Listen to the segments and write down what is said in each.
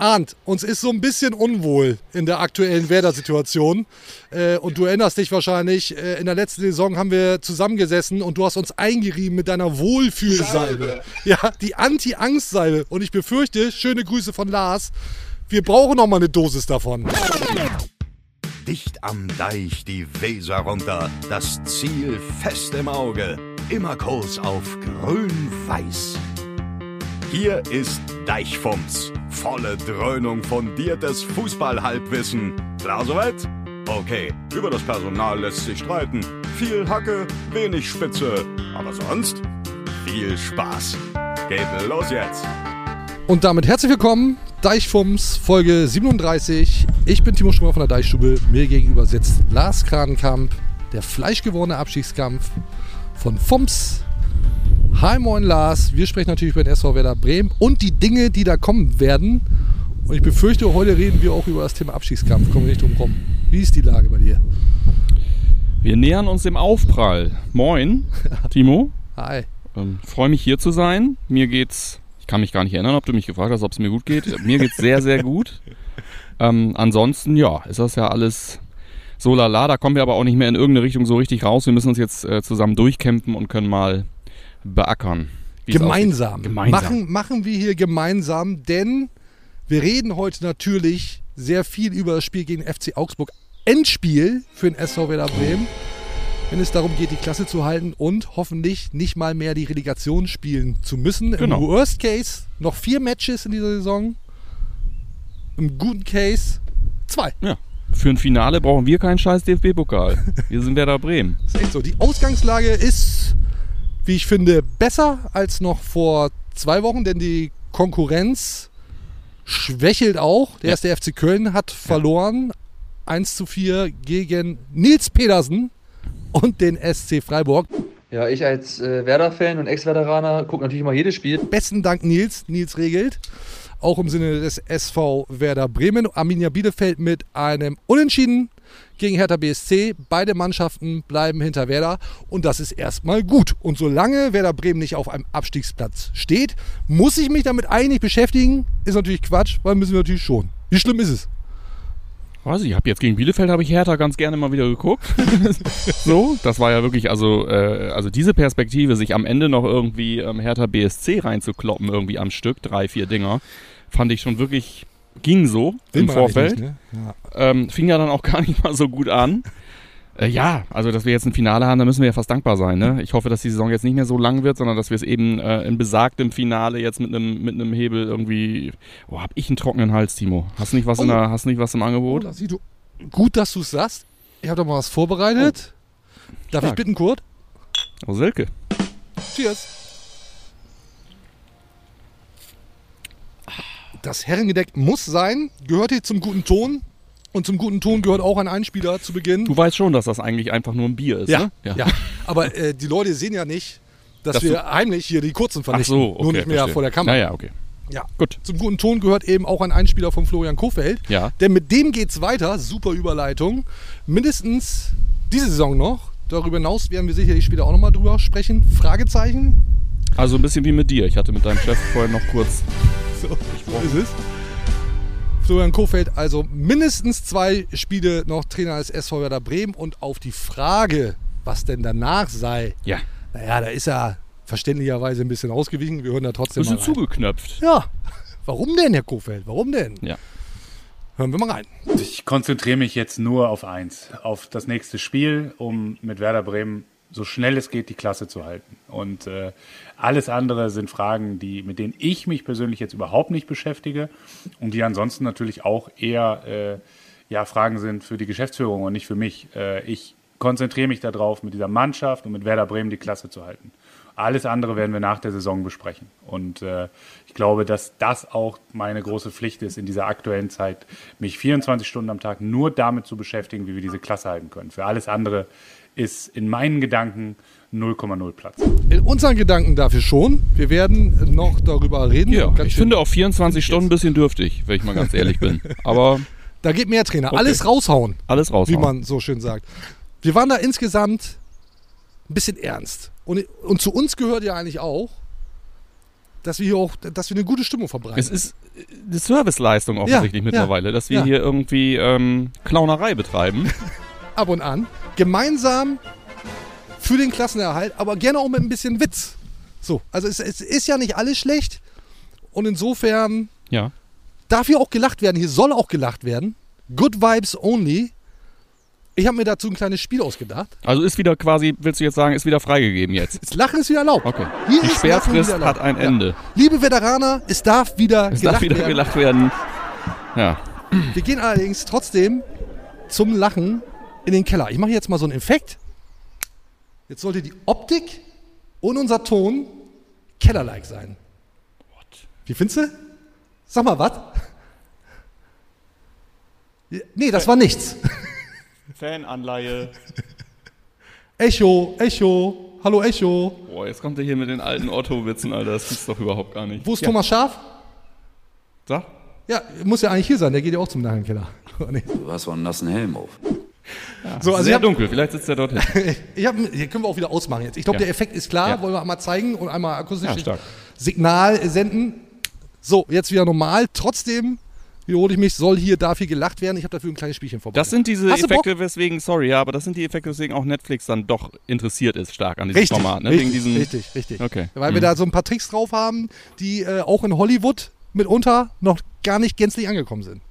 Arndt, uns ist so ein bisschen unwohl in der aktuellen Werder-Situation. Äh, und du erinnerst dich wahrscheinlich, äh, in der letzten Saison haben wir zusammengesessen und du hast uns eingerieben mit deiner Wohlfühlsalbe. Ja, die Anti-Angst-Salbe. Und ich befürchte, schöne Grüße von Lars, wir brauchen noch mal eine Dosis davon. Dicht am Deich die Weser runter, das Ziel fest im Auge, immer Kurs auf grün-weiß. Hier ist Deichfumms, volle Dröhnung fundiertes Fußballhalbwissen. Klar soweit? Okay, über das Personal lässt sich streiten. Viel Hacke, wenig Spitze, aber sonst viel Spaß. Geht los jetzt. Und damit herzlich willkommen, Deichfums, Folge 37. Ich bin Timo Strömer von der Deichstube. Mir gegenüber sitzt Lars Kranenkamp, der fleischgewordene Abstiegskampf von Fums. Hi, moin Lars. Wir sprechen natürlich über den SV Werder Bremen und die Dinge, die da kommen werden. Und ich befürchte, heute reden wir auch über das Thema Abstiegskampf. Kommen wir nicht drum rum. Wie ist die Lage bei dir? Wir nähern uns dem Aufprall. Moin, Timo. Hi. Ähm, Freue mich hier zu sein. Mir geht's, ich kann mich gar nicht erinnern, ob du mich gefragt hast, ob es mir gut geht. Mir geht's sehr, sehr gut. Ähm, ansonsten, ja, ist das ja alles so lala. Da kommen wir aber auch nicht mehr in irgendeine Richtung so richtig raus. Wir müssen uns jetzt äh, zusammen durchkämpfen und können mal beackern. Gemeinsam. Gemeinsam. Machen, machen wir hier gemeinsam, denn wir reden heute natürlich sehr viel über das Spiel gegen FC Augsburg. Endspiel für den SV Werder Bremen, wenn es darum geht, die Klasse zu halten und hoffentlich nicht mal mehr die Relegation spielen zu müssen. Genau. Im Worst Case noch vier Matches in dieser Saison. Im guten Case zwei. Ja. Für ein Finale brauchen wir keinen scheiß DFB-Pokal. Wir sind Werder Bremen. Das ist echt so. Die Ausgangslage ist, wie ich finde, besser als noch vor zwei Wochen, denn die Konkurrenz schwächelt auch. Der Ja. erste FC Köln hat verloren. 1 zu 4 gegen Nils Pedersen und den SC Freiburg. Ja, ich als äh, Werder-Fan und Ex-Werderaner gucke natürlich immer jedes Spiel. Besten Dank Nils. Nils regelt. Auch im Sinne des SV Werder Bremen. Arminia Bielefeld mit einem Unentschieden gegen Hertha BSC. Beide Mannschaften bleiben hinter Werder und das ist erstmal gut. Und solange Werder Bremen nicht auf einem Abstiegsplatz steht, muss ich mich damit eigentlich beschäftigen. Ist natürlich Quatsch, weil müssen wir natürlich schon. Wie schlimm ist es? Weiß ich, habe jetzt gegen Bielefeld habe ich Hertha ganz gerne mal wieder geguckt. so, das war ja wirklich, also, äh, also diese Perspektive, sich am Ende noch irgendwie ähm, Hertha BSC reinzukloppen, irgendwie am Stück, drei, vier Dinger, fand ich schon wirklich, ging so im man eigentlich Vorfeld. nicht, ne? ja. ähm, fing ja dann auch gar nicht mal so gut an. Äh, ja, also dass wir jetzt ein Finale haben, da müssen wir ja fast dankbar sein. Ne? Ich hoffe, dass die Saison jetzt nicht mehr so lang wird, sondern dass wir es eben äh, in besagtem Finale jetzt mit einem mit einem Hebel irgendwie. Oh, hab ich einen trockenen Hals, Timo? Hast nicht was in Oh. der, hast nicht was im Oh, Angebot? siehst du. Gut, dass du es sagst. Ich habe doch mal was vorbereitet. Darf ich Stark. bitten, Kurt? Oh, Silke. Cheers. Das Herrengedeck muss sein, gehört hier zum guten Ton. Und zum guten Ton gehört auch ein Einspieler zu Beginn. Du weißt schon, dass das eigentlich einfach nur ein Bier ist, ja, ne? ja. Aber äh, die Leute sehen ja nicht, dass, Dass wir heimlich hier die kurzen Ach vernichten. so, okay. Nur nicht mehr verstehe. vor der Kamera. Naja, okay. Ja. Gut. Zum guten Ton gehört eben auch ein Einspieler von Florian Kofeld. Ja. Denn mit dem geht's weiter. Super Überleitung. Mindestens diese Saison noch. Darüber hinaus werden wir sicherlich später auch nochmal drüber sprechen. Fragezeichen. Also ein bisschen wie mit dir. Ich hatte mit deinem Chef vorhin noch kurz. So ist es. Florian Kofeld, also mindestens zwei Spiele noch Trainer des SV Werder Bremen und auf die Frage, was denn danach sei, Ja. naja, da ist er verständlicherweise ein bisschen ausgewichen. Wir hören da trotzdem Bisschen mal rein. zugeknöpft. Ja, warum denn, Herr Kofeld? Warum denn? Ja. Hören wir mal rein. Ich konzentriere mich jetzt nur auf eins, auf das nächste Spiel, um mit Werder Bremen so schnell es geht die Klasse zu halten. Und äh, alles andere sind Fragen, die, mit denen ich mich persönlich jetzt überhaupt nicht beschäftige und die ansonsten natürlich auch eher äh, ja, Fragen sind für die Geschäftsführung und nicht für mich. Äh, ich konzentriere mich darauf, mit dieser Mannschaft und mit Werder Bremen die Klasse zu halten. Alles andere werden wir nach der Saison besprechen. Und äh, ich glaube, dass das auch meine große Pflicht ist in dieser aktuellen Zeit, mich 24 Stunden am Tag nur damit zu beschäftigen, wie wir diese Klasse halten können. Für alles andere ist in meinen Gedanken 0,0 Platz. In unseren Gedanken dafür schon. Wir werden noch darüber reden. Ja, ich finde auch 24 Stunden ein bisschen dürftig, wenn ich mal ganz ehrlich bin. Aber da geht mehr Trainer. Okay. Alles raushauen, alles raus. wie man so schön sagt. Wir waren da insgesamt ein bisschen ernst. Und, und zu uns gehört ja eigentlich auch, dass wir hier auch, dass wir eine gute Stimmung verbreiten. Es ist äh, eine Serviceleistung offensichtlich Ja, mittlerweile, dass wir ja. hier irgendwie ähm, Clownerei betreiben. ab und an. Gemeinsam für den Klassenerhalt, aber gerne auch mit ein bisschen Witz. So, also es, es ist ja nicht alles schlecht. Und insofern ja. darf hier auch gelacht werden. Hier soll auch gelacht werden. Good Vibes only. Ich habe mir dazu ein kleines Spiel ausgedacht. Also ist wieder quasi, willst du jetzt sagen, ist wieder freigegeben jetzt? Das Lachen ist wieder erlaubt. Okay. Hier Die Sperrfrist hat ein Ja. Ende. Liebe Veteraner, es darf wieder Es gelacht darf wieder werden. gelacht werden. Ja. Wir gehen allerdings trotzdem zum Lachen in den Keller. Ich mache jetzt mal so einen Effekt. Jetzt sollte die Optik und unser Ton Kellerlike sein. Wie findest du? Sag mal was? Nee, das war nichts. Fananleihe. Echo, Echo, hallo Echo. Boah, jetzt kommt er hier mit den alten Otto-Witzen, Alter. Das gibt's doch überhaupt gar nicht. Wo ist Thomas Schaf? Sag. Ja, muss ja eigentlich hier sein, der geht ja auch zum Nachenkeller. Nee. Du hast so einen nassen Helm auf. So, also Sehr hab, dunkel, vielleicht sitzt er dort ich hab, hier können wir auch wieder ausmachen jetzt. Ich glaube, Ja. der Effekt ist klar. Ja. Wollen wir einmal zeigen und einmal akustisch Ja, stark. Signal senden. So, jetzt wieder normal. Trotzdem wiederhole ich mich, soll hier, darf hier gelacht werden. Ich habe dafür ein kleines Spielchen vorbereitet. Das sind diese Hast? Effekte, weswegen, sorry, ja, aber das sind die Effekte, weswegen auch Netflix dann doch interessiert ist stark an diesem Richtig, Format. Ne? richtig, Wegen diesen, richtig, richtig. Okay. Weil wir Mhm. da so ein paar Tricks drauf haben, die äh, auch in Hollywood mitunter noch gar nicht gänzlich angekommen sind.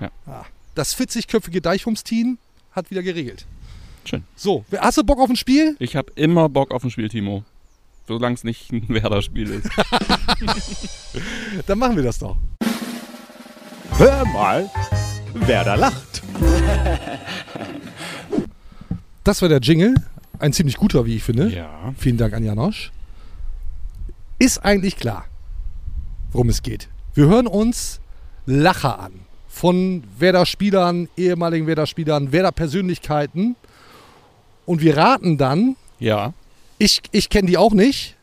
Ja. Ah, Das 40-köpfige Deichhums-Team hat wieder geregelt. Schön. So, hast du Bock auf ein Spiel? Ich habe immer Bock auf ein Spiel, Timo. Solange es nicht ein Werder-Spiel ist. Dann machen wir das doch. Hör mal, wer da lacht. Das war der Jingle. Ein ziemlich guter, wie ich finde. ja. Vielen Dank an Janosch. Ist eigentlich klar, worum es geht. Wir hören uns Lacher an. Von Werder-Spielern, ehemaligen Werder-Spielern, Werder-Persönlichkeiten. Und wir raten dann, Ja. ich, ich kenne die auch nicht,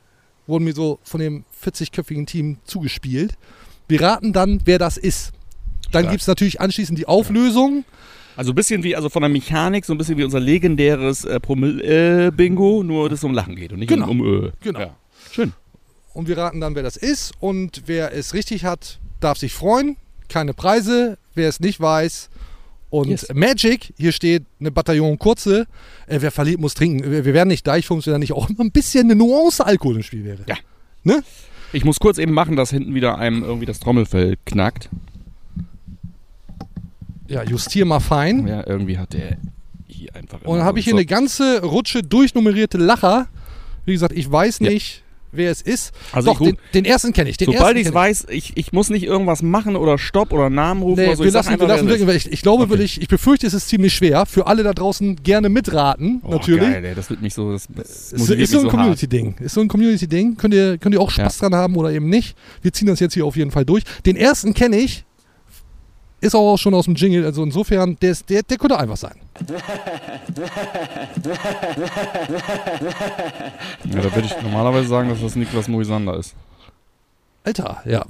wurden mir so von dem 40-köpfigen Team zugespielt. Wir raten dann, wer das ist. Dann gibt es natürlich anschließend die Auflösung. Also ein bisschen wie, also von der Mechanik, so ein bisschen wie unser legendäres äh, Promille-Bingo, nur dass es um Lachen geht und nicht Genau. um, um Ö. Genau. Ja. Schön. Und wir raten dann, wer das ist. Und wer es richtig hat, darf sich freuen. Keine Preise. Wer es nicht weiß. Und Yes. Magic, hier steht eine Bataillon Kurze. Äh, wer verliert, muss trinken. Wir, wir werden nicht Deichfunks, wenn da nicht auch immer ein bisschen eine Nuance Alkohol im Spiel wäre. Ja. Ne? Ich muss kurz eben machen, dass hinten wieder einem irgendwie das Trommelfell knackt. Ja, justier mal fein. Ja, irgendwie hat der hier einfach. Und dann habe ich hier so. eine ganze Rutsche durchnummerierte Lacher. Wie gesagt, ich weiß Ja. nicht, wer es ist. Also Doch, den, den ersten kenne ich. Den Sobald ich es weiß, ich, ich muss nicht irgendwas machen oder Stopp oder Namen rufen Nee, oder so. wir ich lassen, wir lassen weil ich, ich glaube, Okay. will ich, ich befürchte, es ist ziemlich schwer. Für alle da draußen gerne mitraten, Oh, natürlich. Geil, ey, das wird mich so. Das, das Ist, ist so ein so. Community-Ding. Ist so ein Community-Ding. Könnt ihr, könnt ihr auch Spaß dran haben oder eben nicht. Wir ziehen das jetzt hier auf jeden Fall durch. Den ersten kenne ich. Ist auch schon aus dem Jingle. Also insofern, der, ist, der, der könnte einfach sein. Ja, da würde ich normalerweise sagen, dass das Niklas Moisander ist. Alter, ja.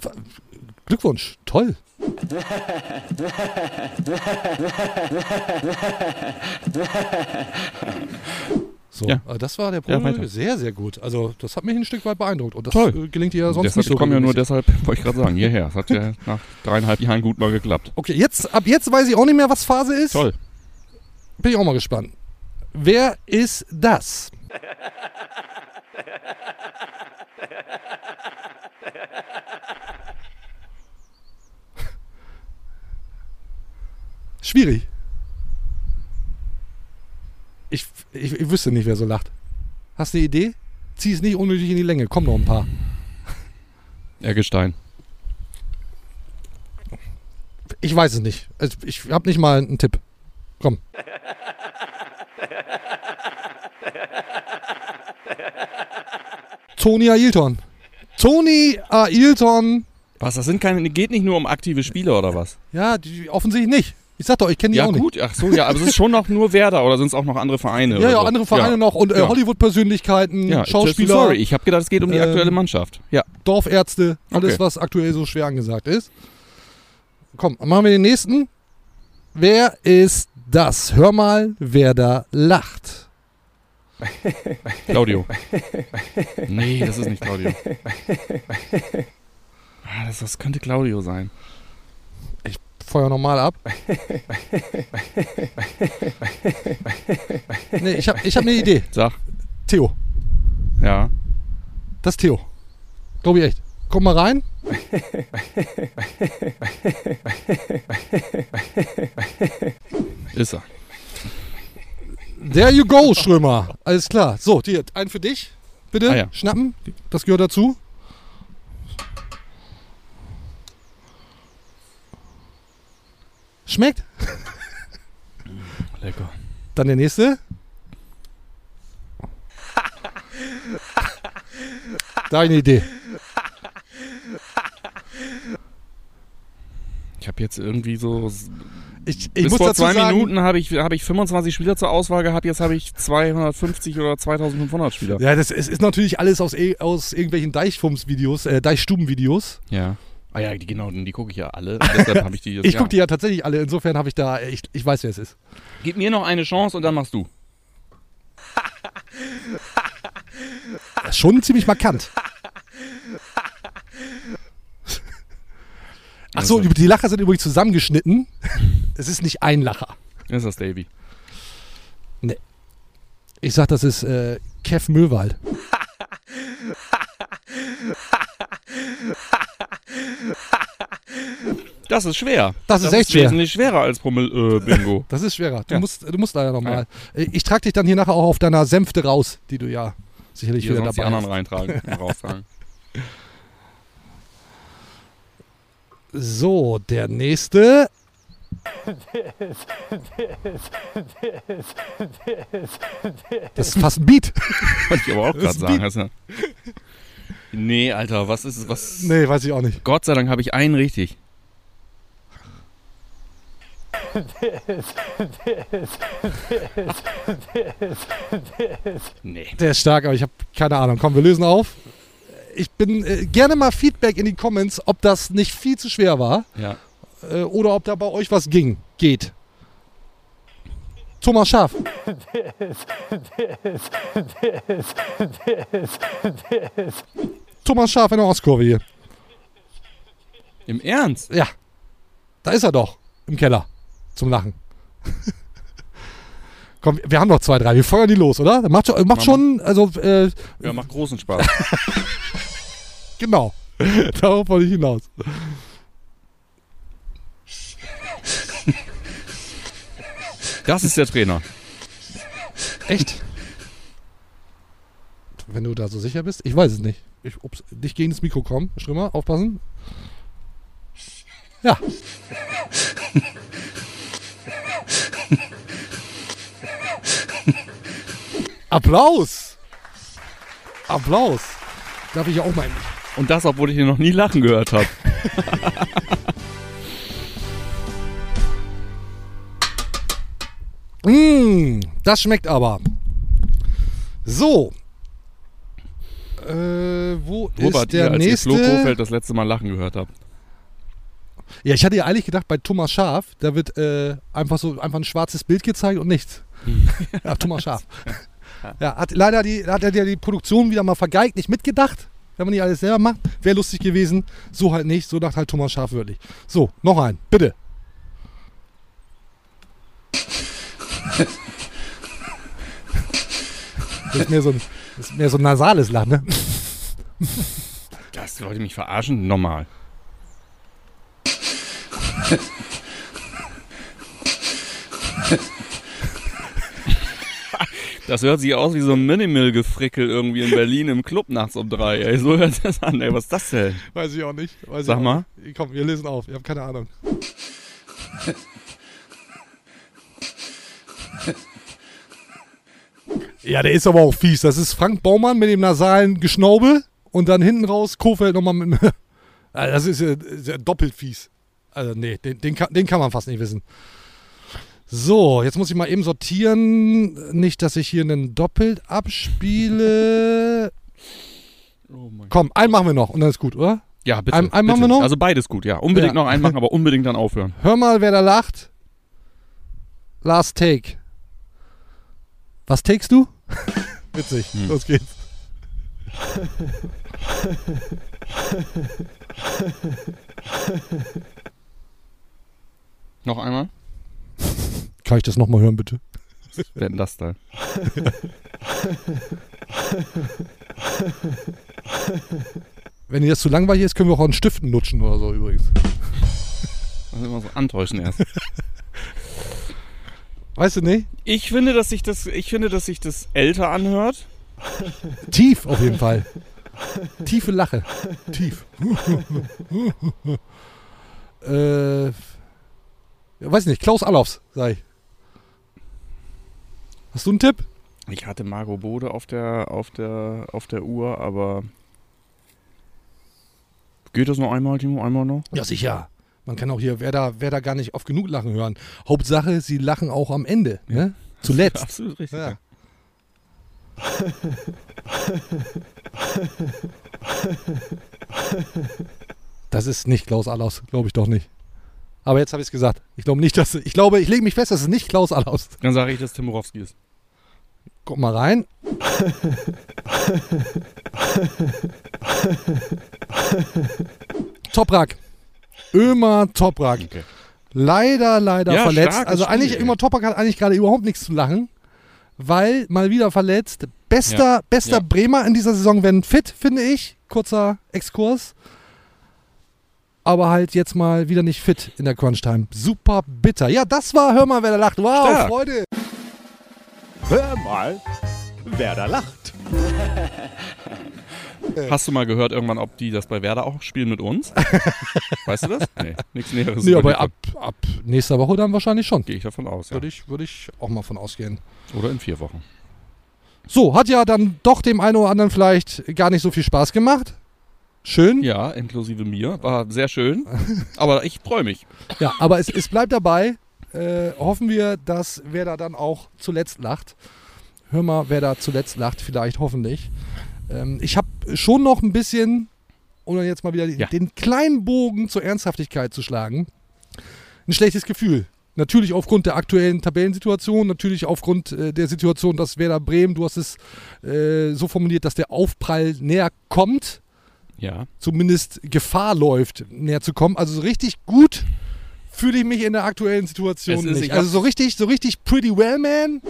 Glückwunsch. Toll. So, Ja. äh, das war der Ja, Probe. weiter. sehr, sehr gut. Also, das hat mich ein Stück weit beeindruckt. Und das Toll. äh, gelingt dir ja sonst deshalb, nicht so. ich komme ja nur deshalb, wollte ich gerade sagen, hierher. Das hat ja nach dreieinhalb Jahren gut mal geklappt. Okay, jetzt, ab jetzt weiß ich auch nicht mehr, was Phase ist. Toll. Bin ich auch mal gespannt. Wer ist das? Schwierig. Ich, ich, ich wüsste nicht, wer so lacht. Hast du eine Idee? Zieh es nicht unnötig in die Länge. Komm noch ein paar. Eggestein. Ich weiß es nicht. Ich habe nicht mal einen Tipp. Komm. Tony Ailton. Tony Ailton. Was, das sind keine, geht nicht nur um aktive Spieler oder was? Ja, die, offensichtlich nicht. Ich sag doch, ich kenne die Ja, auch nicht. gut, ach so, ja, aber es ist schon noch nur Werder oder sind es auch noch andere Vereine? Ja, ja, so? andere Vereine ja. noch und äh, Ja. Hollywood-Persönlichkeiten, Ja, Schauspieler, Sorry, ich habe gedacht, es geht um die Ähm, aktuelle Mannschaft. Ja. Dorfärzte, alles, Okay. was aktuell so schwer angesagt ist. Komm, machen wir den nächsten. Wer ist das? Hör mal, wer da lacht. Claudio. Nee, das ist nicht Claudio. Ah, das, das könnte Claudio sein. Feuer nochmal ab. nee, ich habe ich hab eine Idee. Sag. Theo. Ja. Das ist Theo. Glaube ich echt. Komm mal rein. Ist er. There you go, Schrömer. Alles klar. So, hier, einen für dich. Bitte Ah ja. schnappen. Das gehört dazu. Schmeckt? Lecker. Dann der nächste. Da eine Idee. Ich habe jetzt irgendwie so. Ich, ich bis muss vor zwei sagen, Minuten habe ich, hab ich 25 Spieler zur Auswahl gehabt, jetzt habe ich 250 oder 2500 Spieler. Ja, das ist, ist natürlich alles aus, eh- aus irgendwelchen Deichfums-Videos, äh, Deichstuben-Videos. Ja. Ah ja, die, genau, die gucke ich ja alle. Deshalb habe ich die jetzt. Ich ja. gucke die ja tatsächlich alle, insofern habe ich da, ich, ich weiß, wer es ist. Gib mir noch eine Chance und dann machst du. Das ist schon ziemlich markant. Achso, Also- die Lacher sind übrigens zusammengeschnitten. Es ist nicht ein Lacher. Das ist das Davy. Ich sag, das ist äh, Kev Möwald. Das ist schwer. Das ist echt schwer. wesentlich schwerer als Pummel äh, Bingo. Das ist schwerer. Du, Ja. musst, du musst leider nochmal. Äh, Ich trage dich dann hier nachher auch auf deiner Sänfte raus, die du ja sicherlich Hier wieder die dabei anderen hast. reintragen und raustragen. So, der nächste. Das ist fast ein Beat. Wollte ich aber auch Das gerade ist sagen. Nee, Alter, was ist es? Was? Nee, weiß ich auch nicht. Gott sei Dank habe ich einen richtig. Nee. Der ist stark, aber ich habe keine Ahnung. Komm, wir lösen auf. Ich bin äh, gerne mal Feedback in die Comments, ob das nicht viel zu schwer war Ja. äh, oder ob da bei euch was ging, geht. Thomas Schaaf. Thomas Schaaf in der Ostkurve hier. Im Ernst? Ja, da ist er doch im Keller zum Lachen. Komm, wir haben noch zwei, drei. Wir feuern die los, oder? Macht, schon- macht schon, also äh, Ja, macht großen Spaß. genau. Darauf wollte ich hinaus. Das ist der Trainer. Echt? Wenn du da so sicher bist? Ich weiß es nicht. Ich, ups, nicht gegen das Mikro kommen. Strimmer, aufpassen. Ja. Applaus! Applaus! Darf ich ja auch mal. Und das, obwohl ich ihn noch nie lachen gehört habe. Mmh, das schmeckt aber. So. Äh, wo Wo ist wart ihr, der als nächste? Flo Kofeld das letzte Mal lachen gehört habt? Ja, ich hatte ja eigentlich gedacht, bei Thomas Schaf, da wird äh, einfach so einfach ein schwarzes Bild gezeigt und nichts. ja, Thomas Schaf. Ja, hat leider die, hat er die Produktion wieder mal vergeigt, nicht mitgedacht. Wenn man nicht alles selber macht, wäre lustig gewesen. So halt nicht, so dachte halt Thomas Schaf wirklich. So, noch ein, bitte. Das ist mehr so ein, das ist mehr so ein nasales Lachen, ne? Das wollte mich verarschen? Normal. Das hört sich aus wie so ein Minimal-Gefrickel irgendwie in Berlin im Club nachts um drei. Ey, so hört das an. Ey, was ist das denn? Weiß ich auch nicht. Weiß Sag ich auch mal. Nicht. Komm, wir lesen auf. Ich habe keine Ahnung. Ja, der ist aber auch fies. Das ist Frank Baumann mit dem nasalen Geschnaubel und dann hinten raus Kofeld nochmal mit. Also das ist ja, ist ja doppelt fies. Also, nee, den, den, kann, den kann man fast nicht wissen. So, jetzt muss ich mal eben sortieren. Nicht, dass ich hier einen doppelt abspiele. Oh Komm, einen machen wir noch und dann ist gut, oder? Ja, bitte. Ein- einen machen bitte. wir noch? Also beides gut, ja. Unbedingt Ja. noch einen machen, aber unbedingt dann aufhören. Hör mal, wer da lacht. Last Take. Was takest du? Witzig. Hm. Los geht's. Noch einmal? Kann ich das nochmal hören, bitte? Wer denn das da? Wenn dir das zu langweilig ist, können wir auch an Stiften lutschen oder so übrigens. Das ist immer so antäuschen erst. Weißt du nicht? Ich finde, dass sich das, ich finde, dass sich das älter anhört. Tief auf jeden Fall. Tiefe Lache. Tief. äh, weiß nicht, Klaus Allofs, sag ich. Hast du einen Tipp? Ich hatte Margot Bode auf der, auf der, auf der Uhr, aber geht das noch einmal, Timo? Einmal noch? Ja, sicher. Man kann auch hier Werder, Werder gar nicht oft genug lachen hören. Hauptsache, sie lachen auch am Ende. Ne? Zuletzt. Absolut richtig. Ja. Das ist nicht Klaus Allaus, glaube ich doch nicht. Aber jetzt habe ich es gesagt. Ich glaube nicht, dass. Ich glaube, ich lege mich fest, dass es nicht Klaus Allaus. Dann sage ich, dass Tim Borowski ist. Guck mal rein. Toprak. Ömer Toprak. Okay. Leider, leider Ja, verletzt. Also eigentlich, Spiel. Ömer Toprak hat eigentlich gerade überhaupt nichts zu lachen, weil mal wieder verletzt. Bester, Ja, bester ja. Bremer in dieser Saison, wenn fit, finde ich. Kurzer Exkurs. Aber halt jetzt mal wieder nicht fit in der Crunch-Time. Super bitter. Ja, das war Hör mal, wer da lacht. Wow, Stark. Freude. Hör mal, wer da lacht. Hast du mal gehört irgendwann, ob die das bei Werder auch spielen mit uns? weißt du das? Nee, nichts Näheres. Nee, aber ab, ab nächster Woche dann wahrscheinlich schon. Gehe ich davon aus, ja. Würde ich, würde ich auch mal von ausgehen. Oder in vier Wochen. So, hat ja dann doch dem einen oder anderen vielleicht gar nicht so viel Spaß gemacht. Schön. Ja, inklusive mir. War sehr schön. Aber ich freue mich. Ja, aber es, es bleibt dabei. Äh, hoffen wir, dass wer da dann auch zuletzt lacht. Hör mal, wer da zuletzt lacht, vielleicht hoffentlich. Ähm, ich habe schon noch ein bisschen, um jetzt mal wieder Ja. den kleinen Bogen zur Ernsthaftigkeit zu schlagen, ein schlechtes Gefühl. Natürlich aufgrund der aktuellen Tabellensituation, natürlich aufgrund äh, der Situation, dass Werder Bremen, du hast es äh, so formuliert, dass der Aufprall näher kommt Ja. zumindest Gefahr läuft, näher zu kommen. Also so richtig gut fühle ich mich in der aktuellen Situation nicht. ich Also so richtig, so richtig pretty well, man,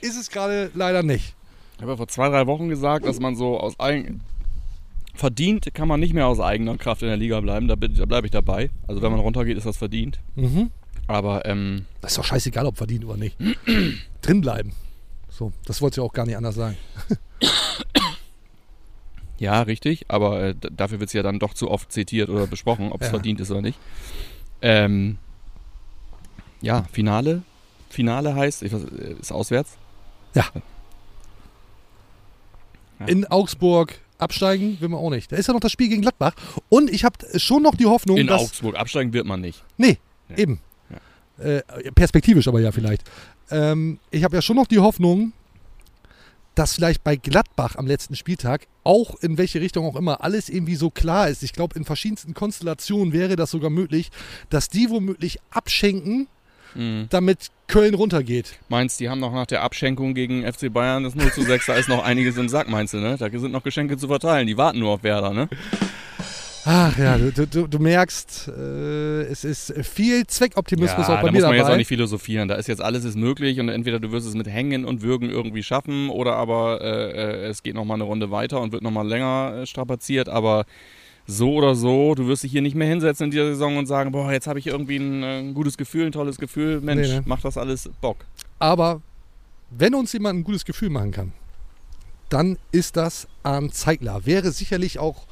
ist es gerade leider nicht. Ich habe ja vor zwei, drei Wochen gesagt, dass man so aus eigen... Verdient kann man nicht mehr aus eigener Kraft in der Liga bleiben. Da, da bleibe ich dabei. Also wenn man runtergeht, ist das verdient. Mhm. Aber ähm, Das ist doch scheißegal, ob verdient oder nicht. Drin bleiben. So, das wollte ich auch gar nicht anders sagen. ja, richtig. Aber äh, dafür wird es ja dann doch zu oft zitiert oder besprochen, ob es Ja. verdient ist oder nicht. Ähm, ja, Finale. Finale heißt, ich weiß, äh, ist auswärts. Ja. In Augsburg absteigen will man auch nicht. Da ist ja noch das Spiel gegen Gladbach. Und ich habe schon noch die Hoffnung, In dass... Augsburg absteigen wird man nicht. Nee, Ja. eben. Äh, perspektivisch aber ja vielleicht. Ähm, ich habe ja schon noch die Hoffnung, dass vielleicht bei Gladbach am letzten Spieltag, auch in welche Richtung auch immer, alles irgendwie so klar ist. Ich glaube, in verschiedensten Konstellationen wäre das sogar möglich, dass die womöglich abschenken, Mhm. damit Köln runtergeht. Meinst, die haben noch nach der Abschenkung gegen FC Bayern das 0 zu 6, da ist noch einiges im Sack, meinst du, ne? Da sind noch Geschenke zu verteilen, die warten nur auf Werder, ne? Ach ja, du, du, du merkst, äh, es ist viel Zweckoptimismus auch bei da mir muss man dabei. jetzt auch nicht philosophieren. Da ist jetzt alles ist möglich und entweder du wirst es mit Hängen und Würgen irgendwie schaffen oder aber äh, äh, es geht nochmal eine Runde weiter und wird nochmal länger äh, strapaziert, aber so oder so, du wirst dich hier nicht mehr hinsetzen in dieser Saison und sagen, boah, jetzt habe ich irgendwie ein, äh, ein gutes Gefühl, ein tolles Gefühl. Mensch, Nee, ne. macht das alles Bock. Aber wenn uns jemand ein gutes Gefühl machen kann, dann ist das Arndt Zeigler. Wäre sicherlich auch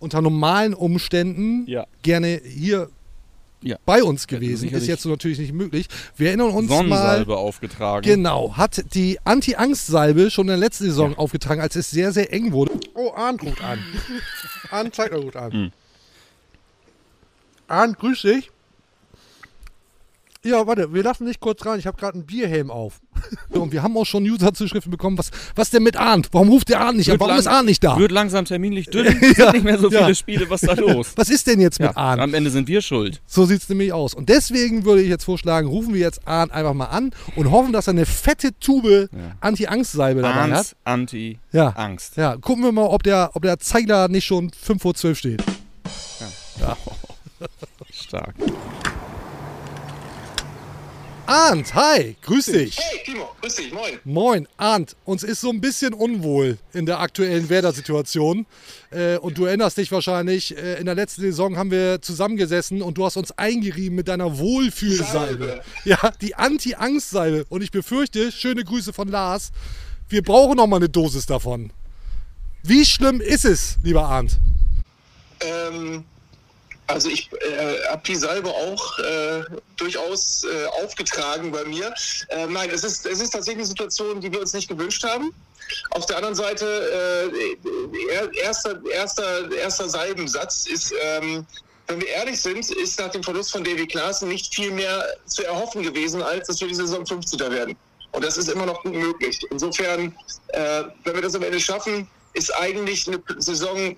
unter normalen Umständen Ja. gerne hier Ja. bei uns gewesen. Ist jetzt so natürlich nicht möglich. Wir erinnern uns mal. Sonnensalbe aufgetragen. Genau, hat die Anti-Angst-Salbe schon in der letzten Saison aufgetragen, als es sehr, sehr eng wurde. Oh, Arndt ruft an. Arndt Zeigler ruft an. Hm. Arndt, grüß dich. Ja, warte, wir lassen dich kurz rein. Ich habe gerade einen Bierhelm auf. Und wir haben auch schon User-Zuschriften bekommen, was, was denn mit Arndt? Warum ruft der Arndt nicht an? Warum lang- ist Arndt nicht da? Wird langsam terminlich dünn. Es Ja, sind nicht mehr so viele ja. Spiele. Was ist da los? Was ist denn jetzt mit Ja, Arndt? am Ende sind wir schuld. So sieht es nämlich aus. Und deswegen würde ich jetzt vorschlagen, rufen wir jetzt Arndt einfach mal an und hoffen, dass er eine fette Tube Anti-Angst-Salbe dabei hat. Angst, Anti, Ja. Angst. Ja, gucken wir mal, ob der, ob der Zeiger nicht schon 5 vor 12 steht. Stark. Arndt, hi, grüß dich. Hey Timo, grüß dich, moin. Moin, Arndt, uns ist so ein bisschen unwohl in der aktuellen Werder-Situation. Äh, und du erinnerst dich wahrscheinlich, äh, in der letzten Saison haben wir zusammengesessen und du hast uns eingerieben mit deiner Wohlfühlsalbe. Salbe. Ja, die Anti-Angst-Salbe. Und ich befürchte, schöne Grüße von Lars, wir brauchen noch mal eine Dosis davon. Wie schlimm ist es, lieber Arndt? Ähm, also ich äh, habe die Salbe auch äh, durchaus äh, aufgetragen bei mir. Ähm, nein, es ist, es ist tatsächlich eine Situation, die wir uns nicht gewünscht haben. Auf der anderen Seite, äh, er, erster, erster, erster Salbensatz ist, ähm, wenn wir ehrlich sind, ist nach dem Verlust von Davy Klaassen nicht viel mehr zu erhoffen gewesen, als dass wir die Saison 15. werden. Und das ist immer noch gut möglich. Insofern, äh, wenn wir das am Ende schaffen, ist eigentlich eine Saison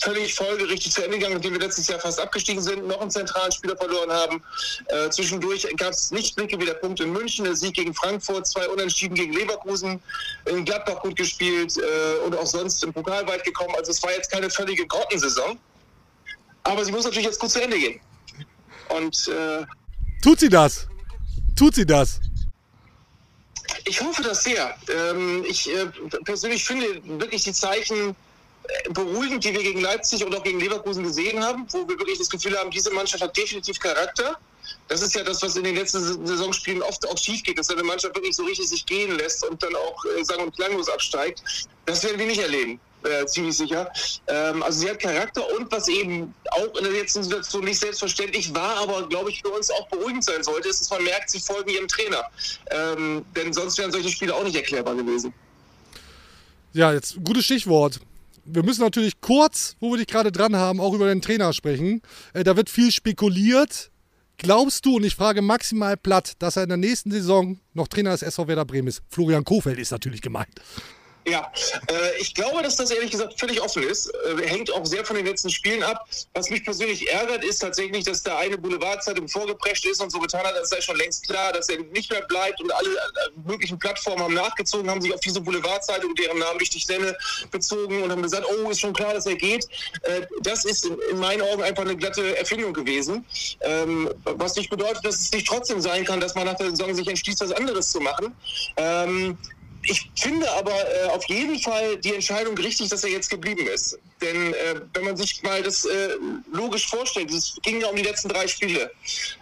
völlig folgerichtig zu Ende gegangen, nachdem wir letztes Jahr fast abgestiegen sind, noch einen zentralen Spieler verloren haben. Äh, zwischendurch gab es nicht Blicke wie der Punkt in München, der Sieg gegen Frankfurt, zwei Unentschieden gegen Leverkusen, in Gladbach gut gespielt äh, und auch sonst im Pokal weit gekommen. Also es war jetzt keine völlige Grottensaison. Aber sie muss natürlich jetzt gut zu Ende gehen. Und äh, Tut sie das? Tut sie das? Ich hoffe das sehr. Ähm, ich äh, persönlich finde wirklich die Zeichen beruhigend, die wir gegen Leipzig und auch gegen Leverkusen gesehen haben, wo wir wirklich das Gefühl haben, diese Mannschaft hat definitiv Charakter. Das ist ja das, was in den letzten Sa- Saisonspielen oft auch schief geht, dass eine Mannschaft wirklich so richtig sich gehen lässt und dann auch äh, sang- und klanglos absteigt. Das werden wir nicht erleben, äh, ziemlich sicher. Ähm, also sie hat Charakter und was eben auch in der letzten Situation nicht selbstverständlich war, aber glaube ich für uns auch beruhigend sein sollte, ist, dass man merkt, sie folgen ihrem Trainer. Ähm, denn sonst wären solche Spiele auch nicht erklärbar gewesen. Ja, jetzt gutes Stichwort. Wir müssen natürlich kurz, wo wir dich gerade dran haben, auch über den Trainer sprechen. Äh, da wird viel spekuliert. Glaubst du, und ich frage maximal platt, dass er in der nächsten Saison noch Trainer des SV Werder Bremen ist? Florian Kofeld ist natürlich gemeint. Ja, äh, ich glaube, dass das ehrlich gesagt völlig offen ist. Äh, hängt auch sehr von den letzten Spielen ab. Was mich persönlich ärgert, ist tatsächlich, dass da eine Boulevardzeitung vorgeprescht ist und so getan hat, als sei schon längst klar, dass er nicht mehr bleibt und alle äh, möglichen Plattformen haben nachgezogen, haben sich auf diese Boulevardzeitung, deren Namen ich nicht nenne, bezogen und haben gesagt, oh, ist schon klar, dass er geht. Äh, das ist in, in meinen Augen einfach eine glatte Erfindung gewesen. Ähm, was nicht bedeutet, dass es nicht trotzdem sein kann, dass man nach der Saison sich entschließt, was anderes zu machen. Ähm, ich finde aber äh, auf jeden Fall die Entscheidung richtig, dass er jetzt geblieben ist. Denn äh, wenn man sich mal das äh, logisch vorstellt, es ging ja um die letzten drei Spiele.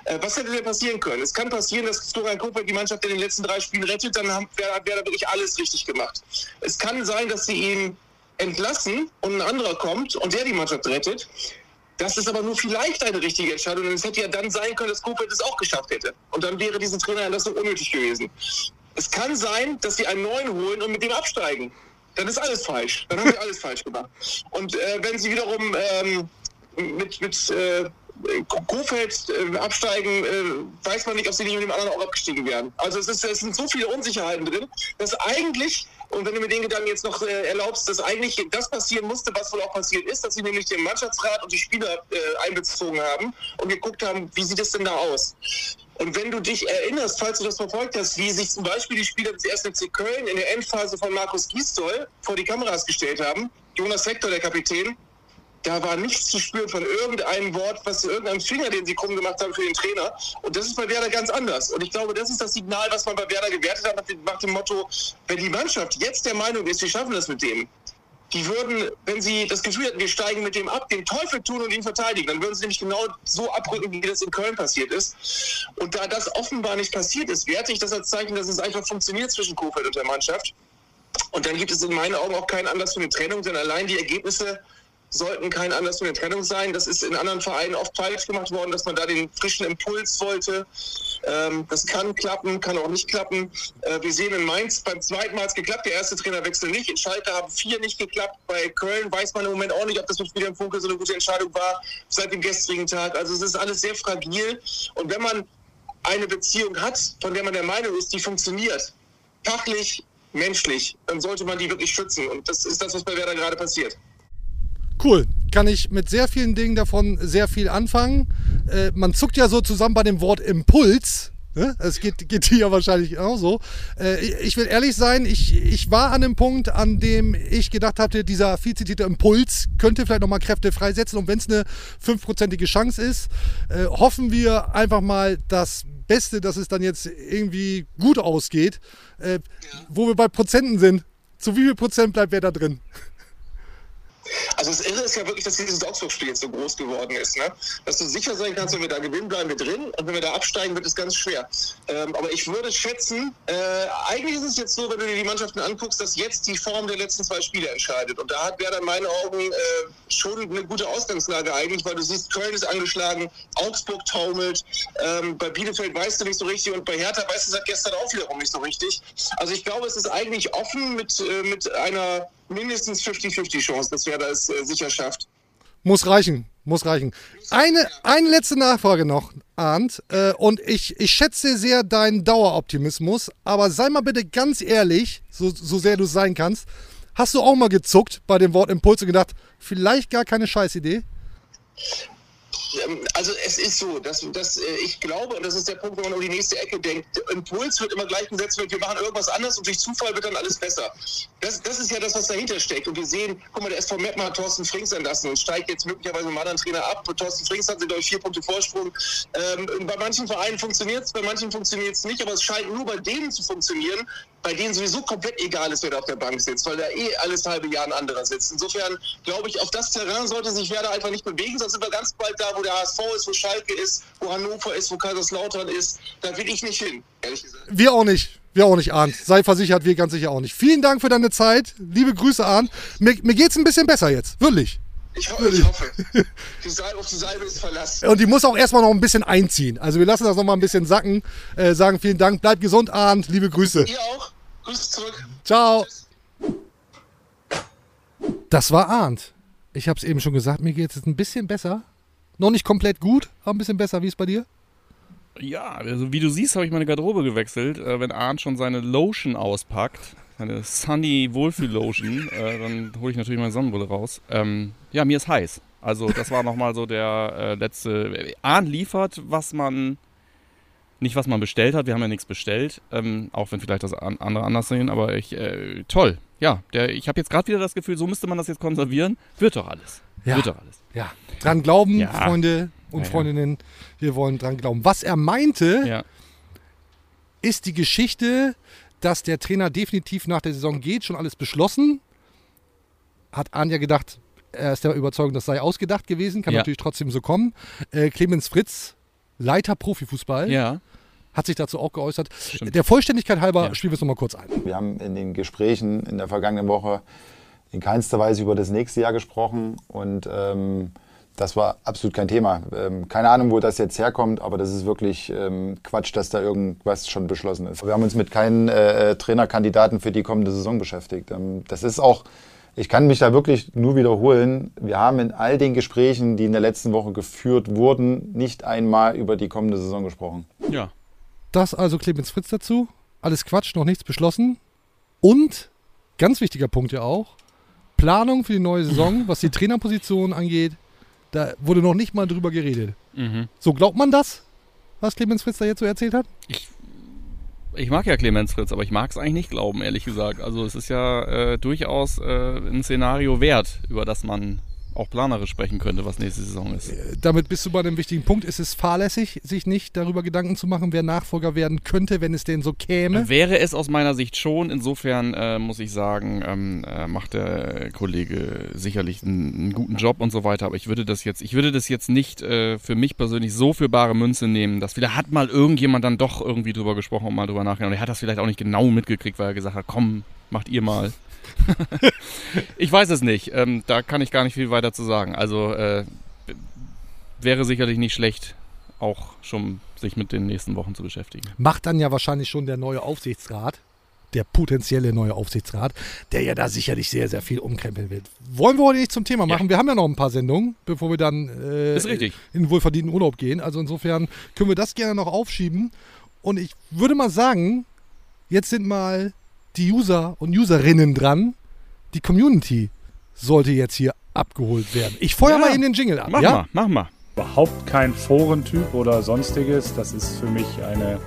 Äh, was hätte denn passieren können? Es kann passieren, dass Florian Kofeld die Mannschaft in den letzten drei Spielen rettet, dann haben- wer- hat Werder wirklich alles richtig gemacht. Es kann sein, dass sie ihn entlassen und ein anderer kommt und der die Mannschaft rettet. Das ist aber nur vielleicht eine richtige Entscheidung. Und es hätte ja dann sein können, dass Kofeld es auch geschafft hätte. Und dann wäre diese Trainerentlassung unnötig gewesen. Es kann sein, dass sie einen neuen holen und mit dem absteigen. Dann ist alles falsch. Dann haben sie alles falsch gemacht. Und äh, wenn sie wiederum ähm, mit, mit äh, Kofeld äh, absteigen, äh, weiß man nicht, ob sie nicht mit dem anderen auch abgestiegen wären. Also es, ist, es sind so viele Unsicherheiten drin, dass eigentlich, und wenn du mir den Gedanken jetzt noch äh, erlaubst, dass eigentlich das passieren musste, was wohl auch passiert ist, dass sie nämlich den Mannschaftsrat und die Spieler äh, einbezogen haben und geguckt haben, wie sieht es denn da aus? Und wenn du dich erinnerst, falls du das verfolgt hast, wie sich zum Beispiel die Spieler des 1. FC Köln in der Endphase von Markus Gisdol vor die Kameras gestellt haben, Jonas Hector, der Kapitän, da war nichts zu spüren von irgendeinem Wort, was irgendeinem Finger, den sie krumm gemacht haben für den Trainer. Und das ist bei Werder ganz anders. Und ich glaube, das ist das Signal, was man bei Werder gewertet hat, nach dem, nach dem Motto, wenn die Mannschaft jetzt der Meinung ist, wir schaffen das mit dem, die würden, wenn sie das Gefühl hätten, wir steigen mit dem ab, den Teufel tun und ihn verteidigen. Dann würden sie nämlich genau so abrücken, wie das in Köln passiert ist. Und da das offenbar nicht passiert ist, werte ich das als Zeichen, dass es einfach funktioniert zwischen Kofeld und der Mannschaft. Und dann gibt es in meinen Augen auch keinen Anlass für eine Trennung, denn allein die Ergebnisse sollten kein Anlass für eine Trennung sein. Das ist in anderen Vereinen oft falsch gemacht worden, dass man da den frischen Impuls wollte. Ähm, das kann klappen, kann auch nicht klappen. Äh, wir sehen in Mainz beim zweiten Mal es geklappt, der erste Trainerwechsel nicht. In Schalke haben vier nicht geklappt. Bei Köln weiß man im Moment auch nicht, ob das mit Wilhelm Funke so eine gute Entscheidung war seit dem gestrigen Tag. Also es ist alles sehr fragil. Und wenn man eine Beziehung hat, von der man der Meinung ist, die funktioniert, fachlich, menschlich, dann sollte man die wirklich schützen. Und das ist das, was bei Werder gerade passiert. Cool. Kann ich mit sehr vielen Dingen davon sehr viel anfangen. Äh, man zuckt ja so zusammen bei dem Wort Impuls. Ne? Es geht, geht hier wahrscheinlich auch so. Äh, ich- will ehrlich sein, ich, ich war an dem Punkt, an dem ich gedacht hatte, dieser viel zitierte Impuls könnte vielleicht nochmal Kräfte freisetzen. Und wenn es eine fünfprozentige Chance ist, äh, hoffen wir einfach mal das Beste, dass es dann jetzt irgendwie gut ausgeht. Äh, Wo wir bei Prozenten sind, zu wie viel Prozent bleibt wer da drin? Also das Irre ist ja wirklich, dass dieses Augsburg-Spiel jetzt so groß geworden ist. Ne? Dass du sicher sein kannst, wenn wir da gewinnen, bleiben wir drin. Und wenn wir da absteigen, wird es ganz schwer. Ähm, aber ich würde schätzen, äh, eigentlich ist es jetzt so, wenn du dir die Mannschaften anguckst, dass jetzt die Form der letzten zwei Spiele entscheidet. Und da hat Werder in meinen Augen äh, schon eine gute Ausgangslage eigentlich, weil du siehst, Köln ist angeschlagen, Augsburg taumelt, ähm, bei Bielefeld weißt du nicht so richtig und bei Hertha weißt du seit gestern auch wiederum nicht so richtig. Also ich glaube, es ist eigentlich offen mit, äh, mit einer mindestens 50-50 Chance, dass Werder es äh, sicher schafft. Muss reichen, muss reichen. Eine, eine letzte Nachfrage noch, Arndt. Äh, und ich, ich schätze sehr deinen Daueroptimismus, aber sei mal bitte ganz ehrlich, so, so sehr du sein kannst. Hast du auch mal gezuckt bei dem Wort Impuls und gedacht, vielleicht gar keine Scheißidee? Ähm, Also es ist so, dass, dass äh, ich glaube, und das ist der Punkt, wenn man um die nächste Ecke denkt, Impuls wird immer gleich gesetzt mit, wir machen irgendwas anderes und durch Zufall wird dann alles besser. Das, das ist ja das, was dahinter steckt. Und wir sehen, guck mal, der SV Meppen hat Thorsten Frings entlassen und steigt jetzt möglicherweise mit einem anderen Trainer ab. Und Thorsten Frings hat, glaube ich, vier Punkte Vorsprung. Ähm, bei manchen Vereinen funktioniert es, bei manchen funktioniert es nicht, aber es scheint nur bei denen zu funktionieren, bei denen sowieso komplett egal ist, wer da auf der Bank sitzt, weil da eh alles halbe Jahr ein anderer sitzt. Insofern glaube ich, auf das Terrain sollte sich Werder einfach nicht bewegen, sonst sind wir ganz bald da, wo der HSV ist, wo Schalke ist, wo Hannover ist, wo Kaiserslautern ist. Da will ich nicht hin, ehrlich gesagt. Wir auch nicht. Wir auch nicht, Arndt. Sei versichert, wir ganz sicher auch nicht. Vielen Dank für deine Zeit. Liebe Grüße, Arndt. Mir, mir geht's ein bisschen besser jetzt. Wirklich. Ich, ho ich hoffe. Die Salbe, auf die Salbe ist Verlass. Und die muss auch erstmal noch ein bisschen einziehen. Also wir lassen das noch mal ein bisschen sacken. Äh, sagen vielen Dank. Bleib gesund, Arndt. Liebe Grüße. Ihr auch. Grüße zurück. Ciao. Das war Arndt. Ich habe es eben schon gesagt, mir geht es jetzt ein bisschen besser. Noch nicht komplett gut, aber ein bisschen besser. Wie ist bei dir? Ja, also wie du siehst, habe ich meine Garderobe gewechselt. Äh, wenn Arndt schon seine Lotion auspackt, seine Sunny Wohlfühl-Lotion, äh, dann hole ich natürlich meine Sonnenbrille raus. Ähm, ja, mir ist heiß. Also das war nochmal so der äh, letzte... Arndt liefert, was man... Nicht, was man bestellt hat, wir haben ja nichts bestellt, ähm, auch wenn vielleicht das an, andere anders sehen, aber ich, äh, toll. Ja, der, ich habe jetzt gerade wieder das Gefühl, so müsste man das jetzt konservieren. Wird doch alles. Ja. Wird doch alles. Ja. Dran glauben, Ja. Freunde und Ja. Freundinnen. Wir wollen dran glauben. Was er meinte, Ja. ist die Geschichte, dass der Trainer definitiv nach der Saison geht, schon alles beschlossen. Hat Anja gedacht, er ist der Überzeugung, das sei ausgedacht gewesen, kann Ja. natürlich trotzdem so kommen. Äh, Clemens Fritz, Leiter Profifußball, Ja. hat sich dazu auch geäußert. Stimmt. Der Vollständigkeit halber Ja. spielen wir es nochmal kurz ein. Wir haben in den Gesprächen in der vergangenen Woche in keinster Weise über das nächste Jahr gesprochen und ähm, das war absolut kein Thema. Ähm, keine Ahnung, wo das jetzt herkommt, aber das ist wirklich ähm, Quatsch, dass da irgendwas schon beschlossen ist. Wir haben uns mit keinen äh, Trainerkandidaten für die kommende Saison beschäftigt. Ähm, das ist auch, ich kann mich da wirklich nur wiederholen. Wir haben in all den Gesprächen, die in der letzten Woche geführt wurden, nicht einmal über die kommende Saison gesprochen. Ja. Das also Clemens Fritz dazu. Alles Quatsch, noch nichts beschlossen. Und, ganz wichtiger Punkt ja auch, Planung für die neue Saison, was die Trainerposition angeht, da wurde noch nicht mal drüber geredet. Mhm. So glaubt man das, was Clemens Fritz da jetzt so erzählt hat? Ich mag ja Clemens Fritz, aber ich mag es eigentlich nicht glauben, ehrlich gesagt. Also es ist ja äh, durchaus äh, ein Szenario wert, über das man auch planerisch sprechen könnte, was nächste Saison ist. Damit bist du bei einem wichtigen Punkt. Ist es fahrlässig, sich nicht darüber Gedanken zu machen, wer Nachfolger werden könnte, wenn es denn so käme? Wäre es aus meiner Sicht schon. Insofern äh, muss ich sagen, ähm, äh, macht der Kollege sicherlich einen, einen guten Job und so weiter. Aber ich würde das jetzt, ich würde das jetzt nicht äh, für mich persönlich so für bare Münze nehmen, dass vielleicht hat mal irgendjemand dann doch irgendwie drüber gesprochen und mal drüber nachgedacht. Und er hat das vielleicht auch nicht genau mitgekriegt, weil er gesagt hat, komm, macht ihr mal. ich weiß es nicht. Ähm, da kann ich gar nicht viel weiter zu sagen. Also äh, wäre sicherlich nicht schlecht, auch schon sich mit den nächsten Wochen zu beschäftigen. Macht dann ja wahrscheinlich schon der neue Aufsichtsrat, der potenzielle neue Aufsichtsrat, der ja da sicherlich sehr, sehr viel umkrempeln wird. Wollen wir heute nicht zum Thema machen. Wir haben ja noch ein paar Sendungen, bevor wir dann äh, in den wohlverdienten Urlaub gehen. Also insofern können wir das gerne noch aufschieben. Und ich würde mal sagen, jetzt sind mal die User und Userinnen dran. Die Community sollte jetzt hier abgeholt werden. Ich feuer Ja. mal in den Jingle ab. Mach ja? mal, mach mal. Überhaupt kein Forentyp oder sonstiges. Das ist für mich eine,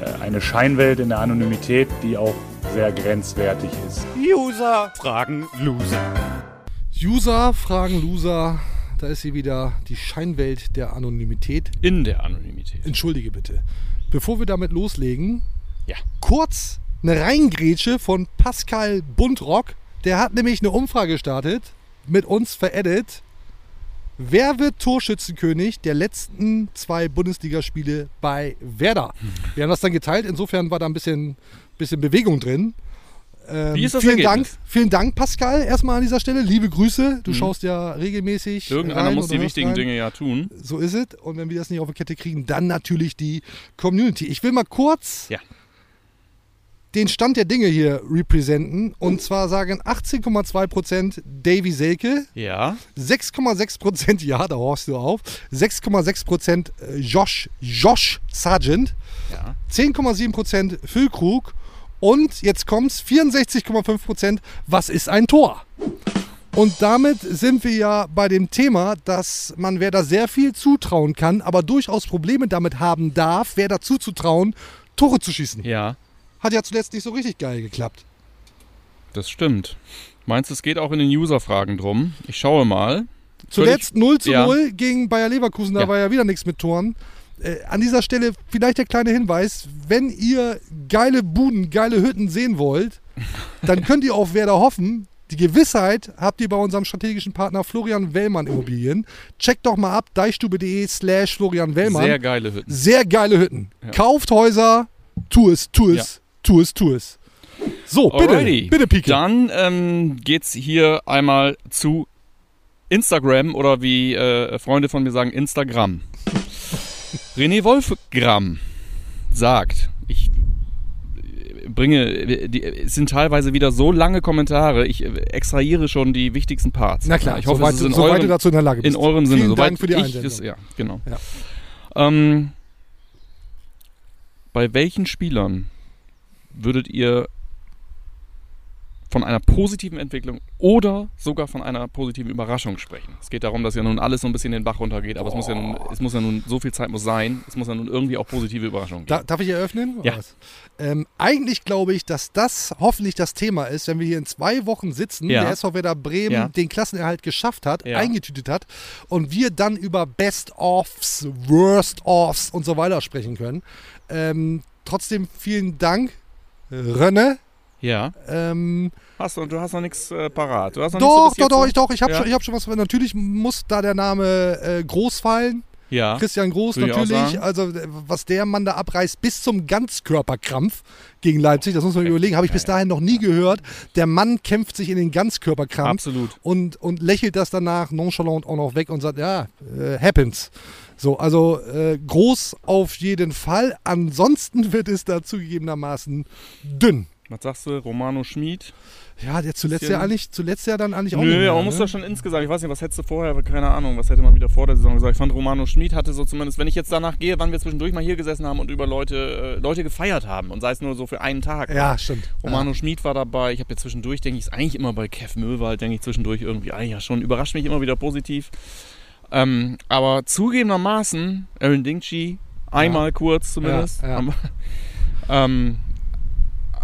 äh, eine Scheinwelt in der Anonymität, die auch sehr grenzwertig ist. User fragen Loser. User fragen Loser. Da ist sie wieder, die Scheinwelt der Anonymität. In der Anonymität. Entschuldige bitte. Bevor wir damit loslegen, Ja. kurz eine Reingrätsche von Pascal Buntrock. Der hat nämlich eine Umfrage gestartet, mit uns vereddet. Wer wird Torschützenkönig der letzten zwei Bundesligaspiele bei Werder? Wir haben das dann geteilt, insofern war da ein bisschen, bisschen Bewegung drin. Ähm, Wie ist das vielen Ergebnis? Dank, vielen Dank, Pascal, erstmal an dieser Stelle. Liebe Grüße. Du schaust ja regelmäßig. Irgendeiner muss die wichtigen rein. Dinge ja tun. So ist es. Und wenn wir das nicht auf die Kette kriegen, dann natürlich die Community. Ich will mal kurz Ja. Den Stand der Dinge hier representen. Und zwar sagen 18,2% Davy Selke, Ja. 6,6% ja, da horchst du auf, 6,6% äh, Josh, Josh Sargent, Ja. 10,7% Füllkrug und jetzt kommt's 64,5%. Was ist ein Tor? Und damit sind wir ja bei dem Thema, dass man wer da sehr viel zutrauen kann, aber durchaus Probleme damit haben darf, wer da zuzutrauen, Tore zu schießen. Ja, Hat ja zuletzt nicht so richtig geil geklappt. das stimmt. Meinst du, es geht auch in den User-Fragen drum? Ich schaue mal. Zuletzt 0 zu ja. 0 gegen Bayer Leverkusen, da Ja. war ja wieder nichts mit Toren. Äh, an dieser Stelle vielleicht der kleine Hinweis, wenn ihr geile Buden, geile Hütten sehen wollt, dann könnt ihr auf Werder hoffen. Die Gewissheit habt ihr bei unserem strategischen Partner Florian Wellmann Immobilien. Checkt doch mal ab, deichstube.de slash Florian Wellmann. Sehr geile Hütten. Sehr geile Hütten. Ja. Kauft Häuser, tu es, tu es, tu es, tu es. So, bitte, Alrighty. bitte Pike. Dann ähm, geht's hier einmal zu Instagram oder wie äh, Freunde von mir sagen, Instagram. René Wolfgram sagt, ich bringe, die, es sind teilweise wieder so lange Kommentare, ich äh, extrahiere schon die wichtigsten Parts. Na klar, ich hoffe, soweit, es ist in eurem, du dazu in der Lage bist. in eurem Sinne. Vielen Dank für die Einsendung. das, Ja, genau. Ja. Ähm, bei welchen Spielern würdet ihr von einer positiven Entwicklung oder sogar von einer positiven Überraschung sprechen? Es geht darum, dass ja nun alles so ein bisschen den Bach runtergeht, aber es muss ja nun, es muss ja nun, so viel Zeit muss sein, es muss ja nun irgendwie auch positive Überraschungen geben. Da, darf ich eröffnen? Ja. Ähm, eigentlich glaube ich, dass das hoffentlich das Thema ist, wenn wir hier in zwei Wochen sitzen, Ja. der SV Werder Bremen Ja. den Klassenerhalt geschafft hat, Ja. eingetütet hat und wir dann über Best-Offs, Worst-Offs und so weiter sprechen können. Ähm, trotzdem vielen Dank, Rönne. Ja. Ähm, Hast du, du hast noch nichts äh, parat. Du hast noch doch, doch, doch, ich, doch, ich habe Ja. schon, ich hab schon was. Natürlich muss da der Name äh, Groß fallen. Ja. Christian Groß Würde natürlich. Also was der Mann da abreißt bis zum Ganzkörperkrampf gegen Leipzig, das muss man überlegen, habe ich bis dahin noch nie gehört. Der Mann kämpft sich in den Ganzkörperkrampf Absolut. und, und lächelt das danach nonchalant auch noch weg und sagt, ja, äh, happens. So, also äh, groß auf jeden Fall. Ansonsten wird es da zugegebenermaßen dünn. Was sagst du, Romano Schmid? Ja, der zuletzt ja eigentlich, zuletzt ja dann eigentlich auch nicht Nö, aber man muss ne? doch schon insgesamt, ich weiß nicht, was hättest du vorher, keine Ahnung, was hätte man wieder vor der Saison gesagt. Ich fand Romano Schmid hatte so zumindest, wenn ich jetzt danach gehe, wann wir zwischendurch mal hier gesessen haben und über Leute, äh, Leute gefeiert haben und sei es nur so für einen Tag. Ja, stimmt. Romano Schmid war dabei. Ich habe ja zwischendurch, denke ich, ist eigentlich immer bei Kev Möwald, denke ich zwischendurch irgendwie, ah ja, schon überrascht mich immer wieder positiv. Ähm, aber zugegebenermaßen, Aaron Dinkchi, einmal kurz zumindest. Ja, ja. Ähm,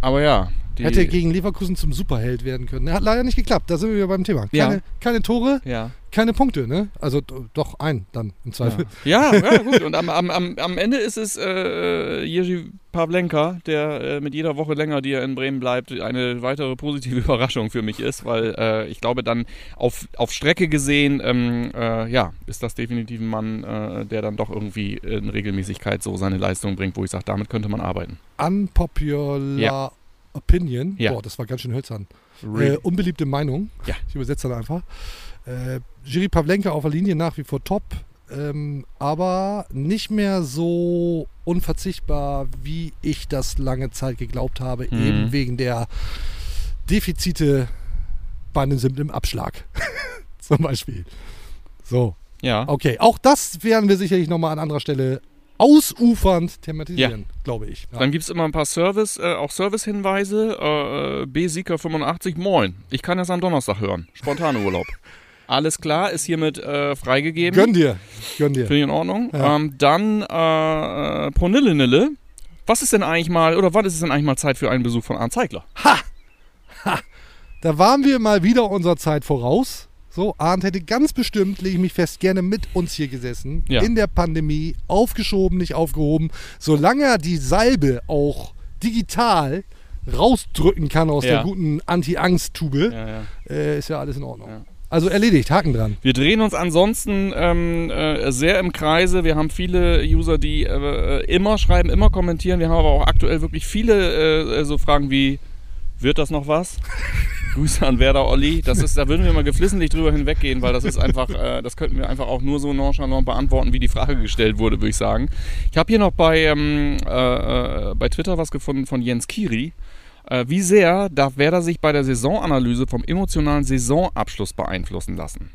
aber ja. Die, Hätte gegen Leverkusen zum Superheld werden können. Hat leider nicht geklappt, da sind wir wieder beim Thema. Ja. Keine, keine Tore, ja. Keine Punkte, ne? Also doch ein dann im Zweifel. Ja, ja, gut. Und am, am, am, am Ende ist es äh, Jerzy Pavlenka, der äh, mit jeder Woche länger, die er in Bremen bleibt, eine weitere positive Überraschung für mich ist, weil äh, ich glaube, dann auf, auf Strecke gesehen, ähm, äh, ja, ist das definitiv ein Mann, äh, der dann doch irgendwie in Regelmäßigkeit so seine Leistung bringt, wo ich sage, damit könnte man arbeiten. Unpopular Ja. Opinion. Ja. Boah, das war ganz schön hölzern. Really? Äh, unbeliebte Meinung. Ja. Ich übersetze dann einfach. Äh, Jiri Pavlenka auf der Linie nach wie vor top, ähm, aber nicht mehr so unverzichtbar, wie ich das lange Zeit geglaubt habe, Mhm. eben wegen der Defizite bei einem simplen Abschlag. Zum Beispiel. So, ja. okay. Auch das werden wir sicherlich nochmal an anderer Stelle ausufernd thematisieren, glaube ich. Ja. Dann gibt es immer ein paar Service, äh, auch Service-Hinweise. Äh, B-Sieger85, moin. Ich kann das am Donnerstag hören. Spontane Urlaub. Alles klar, ist hiermit äh, freigegeben. Gönn dir, gönn dir. Finde ich in Ordnung. Ja. Ähm, dann äh, äh, Pronille-Nille. Was ist denn eigentlich mal, oder wann ist es denn eigentlich mal Zeit für einen Besuch von Arndt Zeigler? Da waren wir mal wieder unserer Zeit voraus. So, Arndt hätte ganz bestimmt, lege ich mich fest, gerne mit uns hier gesessen. Ja. In der Pandemie, aufgeschoben, nicht aufgehoben. Solange er die Salbe auch digital rausdrücken kann aus Ja. der guten Anti-Angst-Tube, Ja, ja. äh, ist ja alles in Ordnung. Also erledigt, Haken dran. Wir drehen uns ansonsten ähm, äh, sehr im Kreise. Wir haben viele User, die äh, immer schreiben, immer kommentieren. Wir haben aber auch aktuell wirklich viele äh, so Fragen wie, wird das noch was? Grüße an Werder Olli. Das ist, da würden wir mal geflissentlich drüber hinweggehen, weil das ist einfach, äh, das könnten wir einfach auch nur so nonchalant beantworten, wie die Frage gestellt wurde, würde ich sagen. Ich habe hier noch bei, ähm, äh, äh, bei Twitter was gefunden von Jens Kiri. Äh, wie sehr darf Werder sich bei der Saisonanalyse vom emotionalen Saisonabschluss beeinflussen lassen?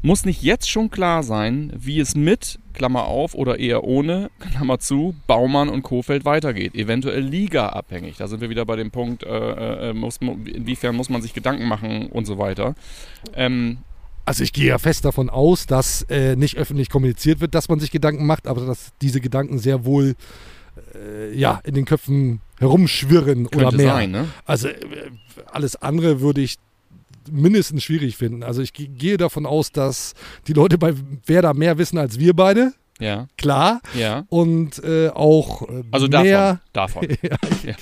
Muss nicht jetzt schon klar sein, wie es mit, Klammer auf, oder eher ohne, Klammer zu, Baumann und Kofeld weitergeht? Eventuell ligaabhängig. Da sind wir wieder bei dem Punkt, äh, äh, muss, inwiefern muss man sich Gedanken machen und so weiter. Ähm, Also ich gehe ja fest davon aus, dass äh, nicht öffentlich kommuniziert wird, dass man sich Gedanken macht, aber dass diese Gedanken sehr wohl äh, ja, in den Köpfen herumschwirren oder mehr. sein, ne? Also äh, alles andere würde ich mindestens schwierig finden. Also ich ge- gehe davon aus, dass die Leute bei Werder mehr wissen als wir beide, Ja, klar. ja. Und äh, auch äh, Also mehr davon. davon. Ja, Ja.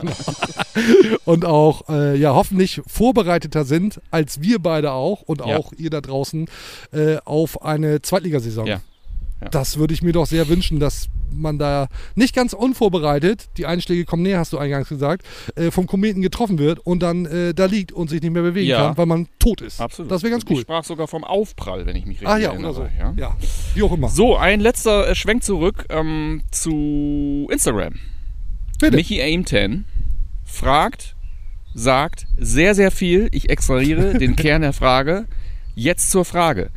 und auch äh, ja hoffentlich vorbereiteter sind als wir beide auch und Ja. auch ihr da draußen äh, auf eine Zweitligasaison. Ja. Ja. Das würde ich mir doch sehr wünschen, dass man da nicht ganz unvorbereitet, die Einschläge kommen näher, hast du eingangs gesagt, äh, vom Kometen getroffen wird und dann äh, da liegt und sich nicht mehr bewegen Ja. kann, weil man tot ist. Absolut. Das wäre ganz Ich cool. sprach sogar vom Aufprall, wenn ich mich richtig Ah ja, erinnere. oder so. Ja? Ja. wie auch immer. So, ein letzter äh, Schwenk zurück ähm, zu Instagram. Bitte. Michi Aim10 fragt, sagt sehr, sehr viel. Ich extrahiere den Kern der Frage. Jetzt zur Frage.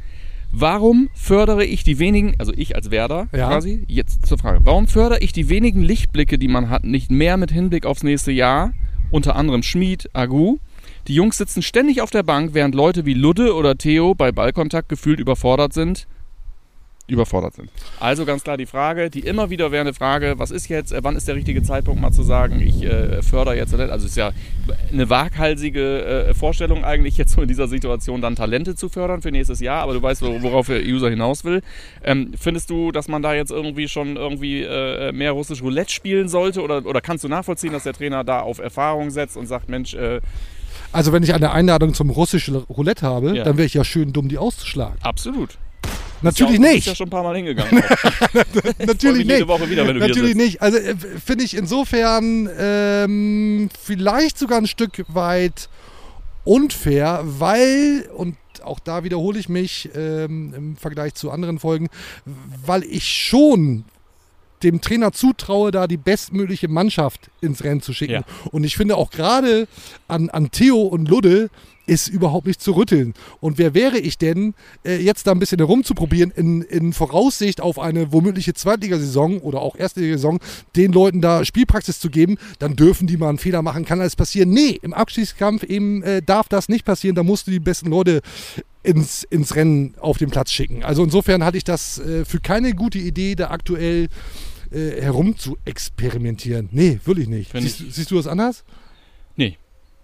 Warum fördere ich die wenigen, also ich als Werder Ja. quasi, jetzt zur Frage. Warum fördere ich die wenigen Lichtblicke, die man hat, nicht mehr mit Hinblick aufs nächste Jahr? Unter anderem Schmid, Agu. Die Jungs sitzen ständig auf der Bank, während Leute wie Ludde oder Theo bei Ballkontakt gefühlt überfordert sind überfordert sind. Also ganz klar die Frage, die immer wieder währende Frage, was ist jetzt, wann ist der richtige Zeitpunkt mal zu sagen, ich äh, fördere jetzt, also es ist ja eine waghalsige äh, Vorstellung eigentlich jetzt so in dieser Situation dann Talente zu fördern für nächstes Jahr, aber du weißt, wor- worauf der User hinaus will. Ähm, findest du, dass man da jetzt irgendwie schon irgendwie äh, mehr russisch Roulette spielen sollte oder, oder kannst du nachvollziehen, dass der Trainer da auf Erfahrung setzt und sagt, Mensch, äh, Also wenn ich eine Einladung zum russischen Roulette habe, Ja. dann wäre ich ja schön dumm, die auszuschlagen. absolut. Natürlich ist ja auch, nicht. Ist ja schon ein paar Mal hingegangen. Natürlich mich jede nicht. Woche wieder, wenn du Natürlich nicht. Also äh, finde ich insofern ähm, vielleicht sogar ein Stück weit unfair, weil, und auch da wiederhole ich mich ähm, im Vergleich zu anderen Folgen, weil ich schon dem Trainer zutraue, da die bestmögliche Mannschaft ins Rennen zu schicken. Ja. Und ich finde auch gerade an, an Theo und Ludde ist überhaupt nicht zu rütteln. Und wer wäre ich denn, äh, jetzt da ein bisschen herumzuprobieren, in, in Voraussicht auf eine womögliche Zweitligasaison oder auch Erstligasaison, den Leuten da Spielpraxis zu geben, dann dürfen die mal einen Fehler machen, kann alles passieren. Nee, im Abstiegskampf eben äh, darf das nicht passieren, da musst du die besten Leute ins, ins Rennen auf den Platz schicken. Also insofern hatte ich das äh, für keine gute Idee, da aktuell äh, herum zu experimentieren. Nee, will ich nicht. Siehst, siehst du das anders? Nee.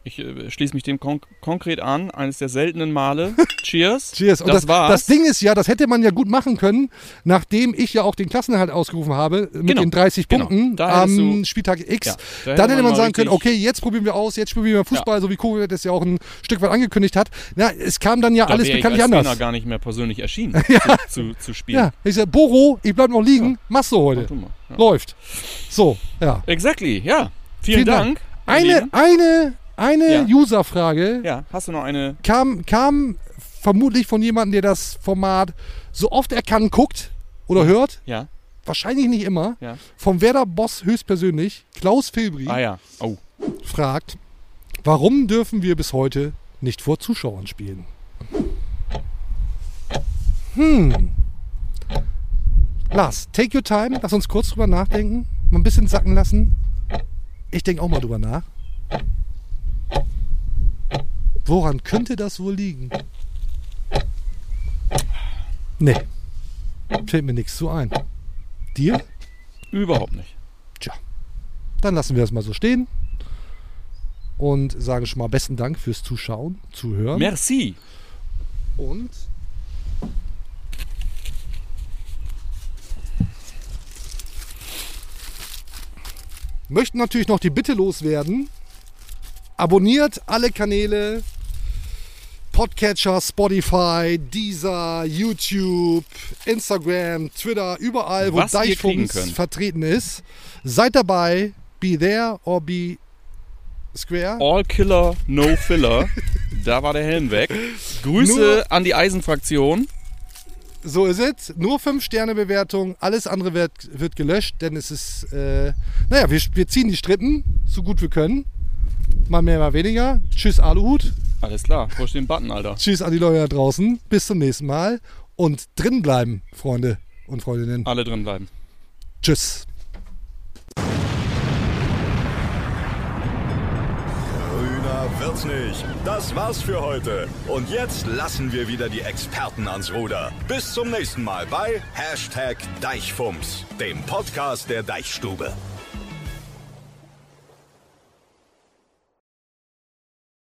Ich äh, schließe mich dem kon konkret an. Eines der seltenen Male. Cheers. Cheers. Und das, das, war's. das Ding ist ja, das hätte man ja gut machen können, nachdem ich ja auch den Klassenerhalt ausgerufen habe mit Genau. den 30 Genau. Punkten hättest am du- Spieltag X. Ja, da Dann hätte man mal sagen können, okay, jetzt probieren wir aus, jetzt spielen wir Fußball, so wie Kovac das ja auch ein Stück weit angekündigt hat. Na, es kam dann ja da alles ich bekanntlich als anders. Trainer gar nicht mehr persönlich erschienen, zu, zu, zu spielen. Ja, ich sag, Boro, ich bleib noch liegen, machst du heute. Ja. Läuft. So, ja. Exactly, ja. Vielen, Vielen Dank. ihr Eine, eine, eine Ja. User-Frage Ja, hast du noch eine? kam, kam vermutlich von jemandem, der das Format so oft er kann guckt oder hört. Ja. Wahrscheinlich nicht immer. Ja. Vom Werder-Boss höchstpersönlich, Klaus Filbri, Ah ja. Oh. fragt, warum dürfen wir bis heute nicht vor Zuschauern spielen? Hm. Lars, take your time. Lass uns kurz drüber nachdenken. Mal ein bisschen sacken lassen. Ich denke auch mal drüber nach. Woran könnte das wohl liegen? Nee. Fällt mir nichts zu ein. Dir? Überhaupt nicht. Tja. Dann lassen wir das mal so stehen. Und sagen schon mal besten Dank fürs Zuschauen, Zuhören. Merci. Und möchten natürlich noch die Bitte loswerden. Abonniert alle Kanäle. Podcatcher, Spotify, Deezer, YouTube, Instagram, Twitter, überall, wo Was Deichfunks könnt. vertreten ist. Seid dabei. Be there or be square. All Killer, No Filler. da war der Helm weg. Grüße Nur- an die Eisenfraktion. So ist es. Nur 5-Sterne-Bewertung. Alles andere wird, wird gelöscht, denn es ist, äh, naja, wir, wir ziehen die Strippen, so gut wir können. Mal mehr, mal weniger. Tschüss, Aluhut. Alles klar, push den Button, Alter. Tschüss an die Leute da draußen. Bis zum nächsten Mal. Und drin bleiben, Freunde und Freundinnen. Alle drin bleiben. Tschüss. Grüner wird's nicht. Das war's für heute. Und jetzt lassen wir wieder die Experten ans Ruder. Bis zum nächsten Mal bei Hashtag Deichfumms, dem Podcast der Deichstube.